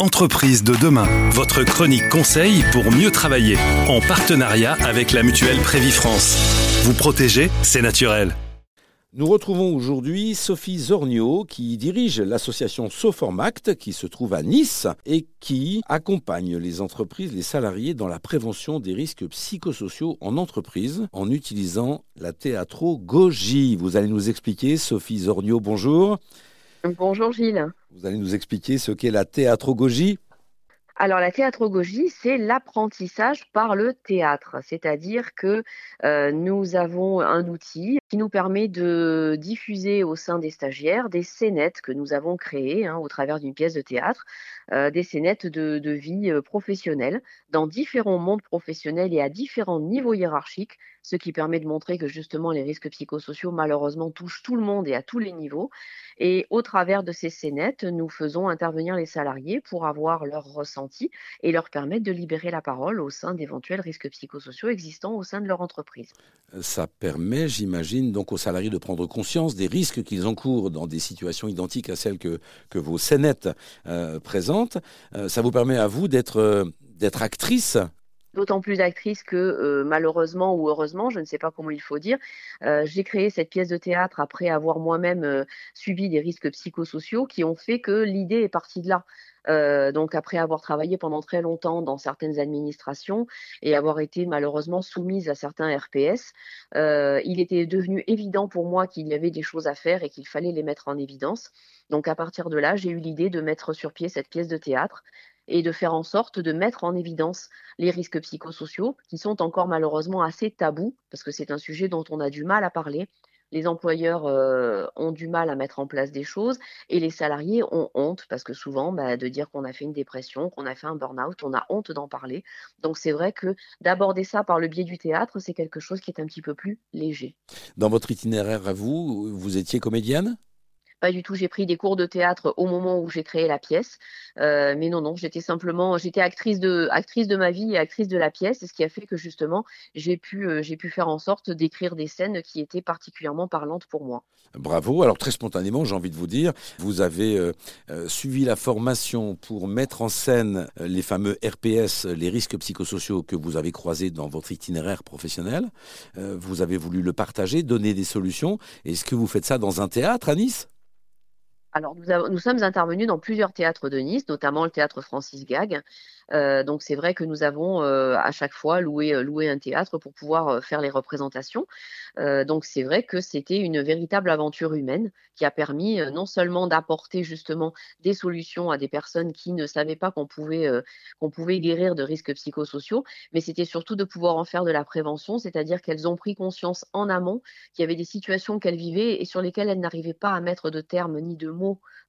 Entreprise de demain, votre chronique conseil pour mieux travailler, en partenariat avec la mutuelle Prévifrance. Vous protéger, c'est naturel. Nous retrouvons aujourd'hui Sophie Zornio qui dirige l'association Soformact qui se trouve à Nice et qui accompagne les entreprises, les salariés dans la prévention des risques psychosociaux en entreprise en utilisant la théâtrogogie. Vous allez nous expliquer, Sophie Zornio, bonjour. Bonjour Gilles. Vous allez nous expliquer ce qu'est la théâtrogogie alors la théâtrogogie, c'est l'apprentissage par le théâtre, c'est-à-dire que euh, nous avons un outil qui nous permet de diffuser au sein des stagiaires des scénettes que nous avons créées hein, au travers d'une pièce de théâtre, euh, des scénettes de, de vie euh, professionnelle dans différents mondes professionnels et à différents niveaux hiérarchiques, ce qui permet de montrer que justement les risques psychosociaux malheureusement touchent tout le monde et à tous les niveaux. Et au travers de ces scénettes, nous faisons intervenir les salariés pour avoir leur ressenti et leur permettre de libérer la parole au sein d'éventuels risques psychosociaux existants au sein de leur entreprise. Ça permet, j'imagine, donc aux salariés de prendre conscience des risques qu'ils encourent dans des situations identiques à celles que, que vos scénettes euh, présentent. Euh, ça vous permet à vous d'être euh, d'être actrice D'autant plus actrice que euh, malheureusement ou heureusement, je ne sais pas comment il faut dire, euh, j'ai créé cette pièce de théâtre après avoir moi-même euh, subi des risques psychosociaux qui ont fait que l'idée est partie de là. donc après avoir travaillé pendant très longtemps dans certaines administrations et avoir été malheureusement soumise à certains RPS, il était devenu évident pour moi qu'il y avait des choses à faire et qu'il fallait les mettre en évidence. Donc à partir de là, j'ai eu l'idée de mettre sur pied cette pièce de théâtre et de faire en sorte de mettre en évidence les risques psychosociaux qui sont encore malheureusement assez tabous parce que c'est un sujet dont on a du mal à parler. Les employeurs euh, ont du mal à mettre en place des choses et les salariés ont honte parce que souvent, bah, de dire qu'on a fait une dépression, qu'on a fait un burn-out, on a honte d'en parler. Donc c'est vrai que d'aborder ça par le biais du théâtre, c'est quelque chose qui est un petit peu plus léger. Dans votre itinéraire à vous, vous étiez comédienne? Pas du tout. J'ai pris des cours de théâtre au moment où j'ai créé la pièce. Euh, mais non, non, j'étais simplement, j'étais actrice de, actrice de ma vie et actrice de la pièce, ce qui a fait que justement, j'ai pu, euh, pu faire en sorte d'écrire des scènes qui étaient particulièrement parlantes pour moi. Bravo. Alors très spontanément, j'ai envie de vous dire, vous avez euh, suivi la formation pour mettre en scène les fameux RPS, les risques psychosociaux que vous avez croisés dans votre itinéraire professionnel. vous avez voulu le partager, donner des solutions. Est-ce que vous faites ça dans un théâtre à Nice? Alors, nous, sommes intervenus dans plusieurs théâtres de Nice, notamment le théâtre Francis Gag. Euh, donc, c'est vrai que nous avons euh, à chaque fois loué, euh, loué, un théâtre pour pouvoir faire les représentations. donc, c'est vrai que c'était une véritable aventure humaine qui a permis non seulement d'apporter justement des solutions à des personnes qui ne savaient pas qu'on pouvait, qu'on pouvait guérir de risques psychosociaux, mais c'était surtout de pouvoir en faire de la prévention, c'est-à-dire qu'elles ont pris conscience en amont qu'il y avait des situations qu'elles vivaient et sur lesquelles elles n'arrivaient pas à mettre de termes ni de mots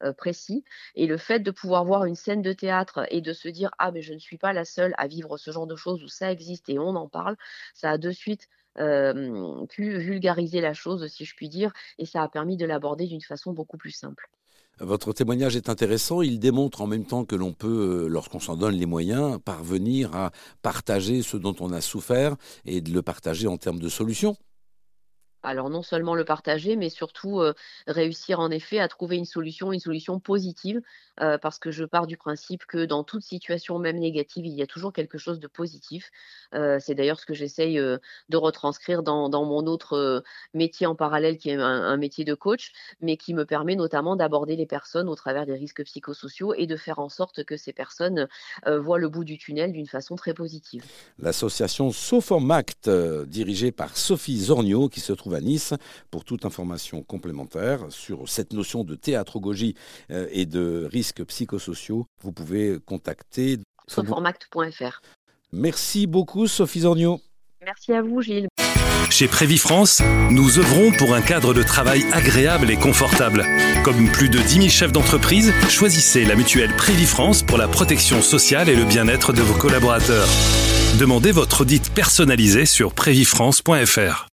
euh, précis. Et le fait de pouvoir voir une scène de théâtre et de se dire ah mais je ne suis pas la seule à vivre ce genre de choses où ça existe et on en parle, ça a de suite euh, pu vulgariser la chose, si je puis dire, et ça a permis de l'aborder d'une façon beaucoup plus simple. Votre témoignage est intéressant. Il démontre en même temps que l'on peut, euh, lorsqu'on s'en donne les moyens, parvenir à partager ce dont on a souffert et de le partager en termes de solutions alors non seulement le partager, mais surtout réussir en effet à trouver une solution, une solution positive, parce que je pars du principe que dans toute situation, même négative, il y a toujours quelque chose de positif. c'est d'ailleurs ce que j'essaye de retranscrire dans, mon autre métier en parallèle, qui est un, métier de coach, mais qui me permet notamment d'aborder les personnes au travers des risques psychosociaux et de faire en sorte que ces personnes voient le bout du tunnel d'une façon très positive. L'association Soformact, dirigée par Sophie Zornio, qui se trouve à Nice. Pour toute information complémentaire sur cette notion de théâtrogogie euh, et de risques psychosociaux, vous pouvez contacter soformact.fr. Merci beaucoup Sophie Zornio. Merci à vous Gilles. Chez Prévifrance, nous œuvrons pour un cadre de travail agréable et confortable. Comme plus de 10 000 chefs d'entreprise, choisissez la mutuelle Prévifrance pour la protection sociale et le bien-être de vos collaborateurs. Demandez votre audit personnalisé sur prévifrance.fr.